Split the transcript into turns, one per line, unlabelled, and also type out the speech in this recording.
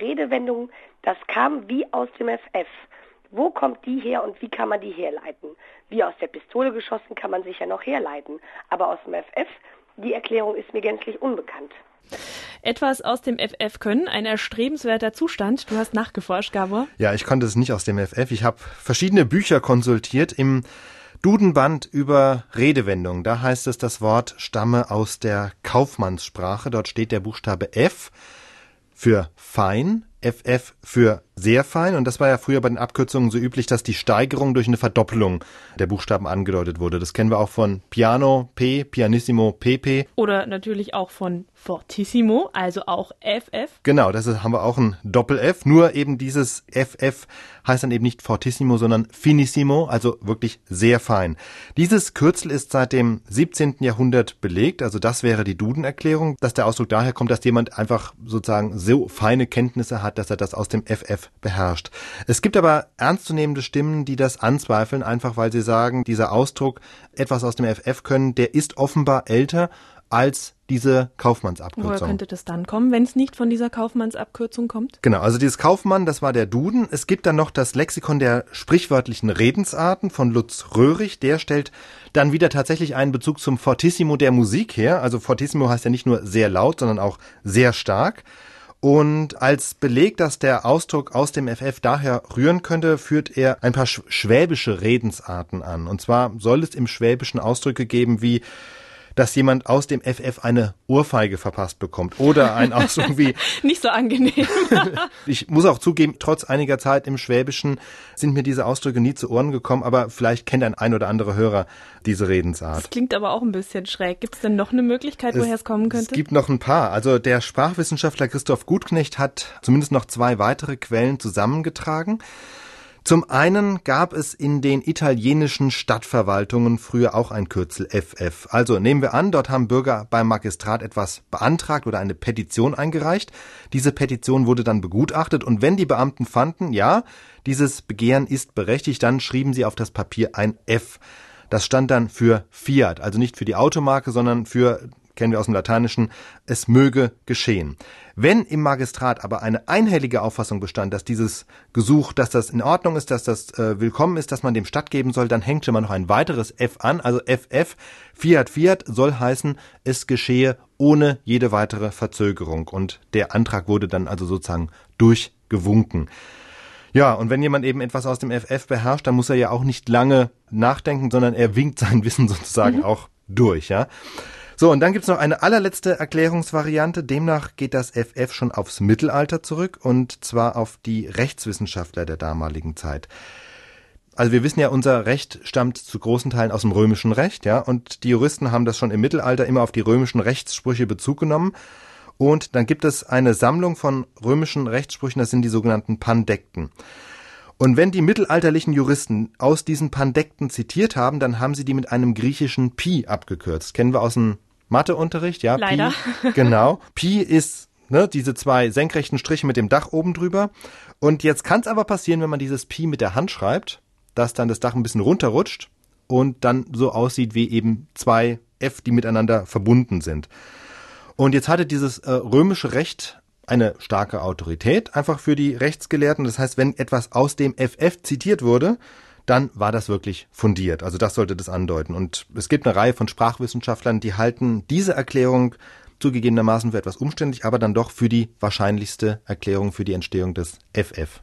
Redewendung, das kam wie aus dem FF. Wo kommt die her und wie kann man die herleiten? Wie aus der Pistole geschossen kann man sich ja noch herleiten. Aber aus dem FF, die Erklärung ist mir gänzlich unbekannt.
Etwas aus dem FF können, ein erstrebenswerter Zustand. Du hast nachgeforscht, Gabor.
Ja, ich konnte es nicht aus dem FF. Ich habe verschiedene Bücher konsultiert im Dudenband über Redewendungen. Da heißt es, das Wort stamme aus der Kaufmannssprache. Dort steht der Buchstabe F für fein, FF für sehr fein. Und das war ja früher bei den Abkürzungen so üblich, dass die Steigerung durch eine Verdoppelung der Buchstaben angedeutet wurde. Das kennen wir auch von Piano, P, Pianissimo, PP.
Oder natürlich auch von Fortissimo, also auch FF.
Genau, das ist, haben wir auch ein Doppel-F. Nur eben dieses FF heißt dann eben nicht Fortissimo, sondern Finissimo, also wirklich sehr fein. Dieses Kürzel ist seit dem 17. Jahrhundert belegt, also das wäre die Duden-Erklärung, dass der Ausdruck daher kommt, dass jemand einfach sozusagen so feine Kenntnisse hat, dass er das aus dem FF beherrscht. Es gibt aber ernstzunehmende Stimmen, die das anzweifeln, einfach weil sie sagen, dieser Ausdruck etwas aus dem FF können, der ist offenbar älter als diese Kaufmannsabkürzung.
Woher könnte das dann kommen, wenn es nicht von dieser Kaufmannsabkürzung kommt?
Genau, also dieses Kaufmann, das war der Duden. Es gibt dann noch das Lexikon der sprichwörtlichen Redensarten von Lutz Röhrig. Der stellt dann wieder tatsächlich einen Bezug zum Fortissimo der Musik her. Also Fortissimo heißt ja nicht nur sehr laut, sondern auch sehr stark. Und als Beleg, dass der Ausdruck aus dem FF daher rühren könnte, führt er ein paar schwäbische Redensarten an. Und zwar soll es im Schwäbischen Ausdrücke geben wie dass jemand aus dem FF eine Ohrfeige verpasst bekommt. Oder ein Ausdruck wie.
Nicht so angenehm.
ich muss auch zugeben, trotz einiger Zeit im Schwäbischen sind mir diese Ausdrücke nie zu Ohren gekommen, aber vielleicht kennt ein ein oder andere Hörer diese Redensart.
Das klingt aber auch ein bisschen schräg. Gibt es denn noch eine Möglichkeit, woher es kommen könnte?
Es gibt noch ein paar. Also der Sprachwissenschaftler Christoph Gutknecht hat zumindest noch zwei weitere Quellen zusammengetragen. Zum einen gab es in den italienischen Stadtverwaltungen früher auch ein Kürzel FF. Also nehmen wir an, dort haben Bürger beim Magistrat etwas beantragt oder eine Petition eingereicht. Diese Petition wurde dann begutachtet und wenn die Beamten fanden, ja, dieses Begehren ist berechtigt, dann schrieben sie auf das Papier ein F. Das stand dann für Fiat, also nicht für die Automarke, sondern für kennen wir aus dem Lateinischen, es möge geschehen. Wenn im Magistrat aber eine einhellige Auffassung bestand, dass dieses Gesuch, dass das in Ordnung ist, dass das äh, willkommen ist, dass man dem stattgeben soll, dann hängt schon mal noch ein weiteres F an, also FF, Fiat Fiat soll heißen, es geschehe ohne jede weitere Verzögerung und der Antrag wurde dann also sozusagen durchgewunken. Ja, und wenn jemand eben etwas aus dem FF beherrscht, dann muss er ja auch nicht lange nachdenken, sondern er winkt sein Wissen sozusagen mhm. auch durch, ja. So, und dann gibt's noch eine allerletzte Erklärungsvariante. Demnach geht das FF schon aufs Mittelalter zurück und zwar auf die Rechtswissenschaftler der damaligen Zeit. Also wir wissen ja, unser Recht stammt zu großen Teilen aus dem römischen Recht, ja, und die Juristen haben das schon im Mittelalter immer auf die römischen Rechtssprüche Bezug genommen. Und dann gibt es eine Sammlung von römischen Rechtssprüchen, das sind die sogenannten Pandekten. Und wenn die mittelalterlichen Juristen aus diesen Pandekten zitiert haben, dann haben sie die mit einem griechischen Pi abgekürzt. Kennen wir aus dem Matheunterricht, ja.
Leider.
Pi, genau. Pi ist ne, diese zwei senkrechten Striche mit dem Dach oben drüber. Und jetzt kann es aber passieren, wenn man dieses Pi mit der Hand schreibt, dass dann das Dach ein bisschen runterrutscht und dann so aussieht wie eben zwei F, die miteinander verbunden sind. Und jetzt hatte dieses äh, römische Recht eine starke Autorität einfach für die Rechtsgelehrten. Das heißt, wenn etwas aus dem FF zitiert wurde, dann war das wirklich fundiert. Also das sollte das andeuten. Und es gibt eine Reihe von Sprachwissenschaftlern, die halten diese Erklärung zugegebenermaßen für etwas umständlich, aber dann doch für die wahrscheinlichste Erklärung für die Entstehung des FF.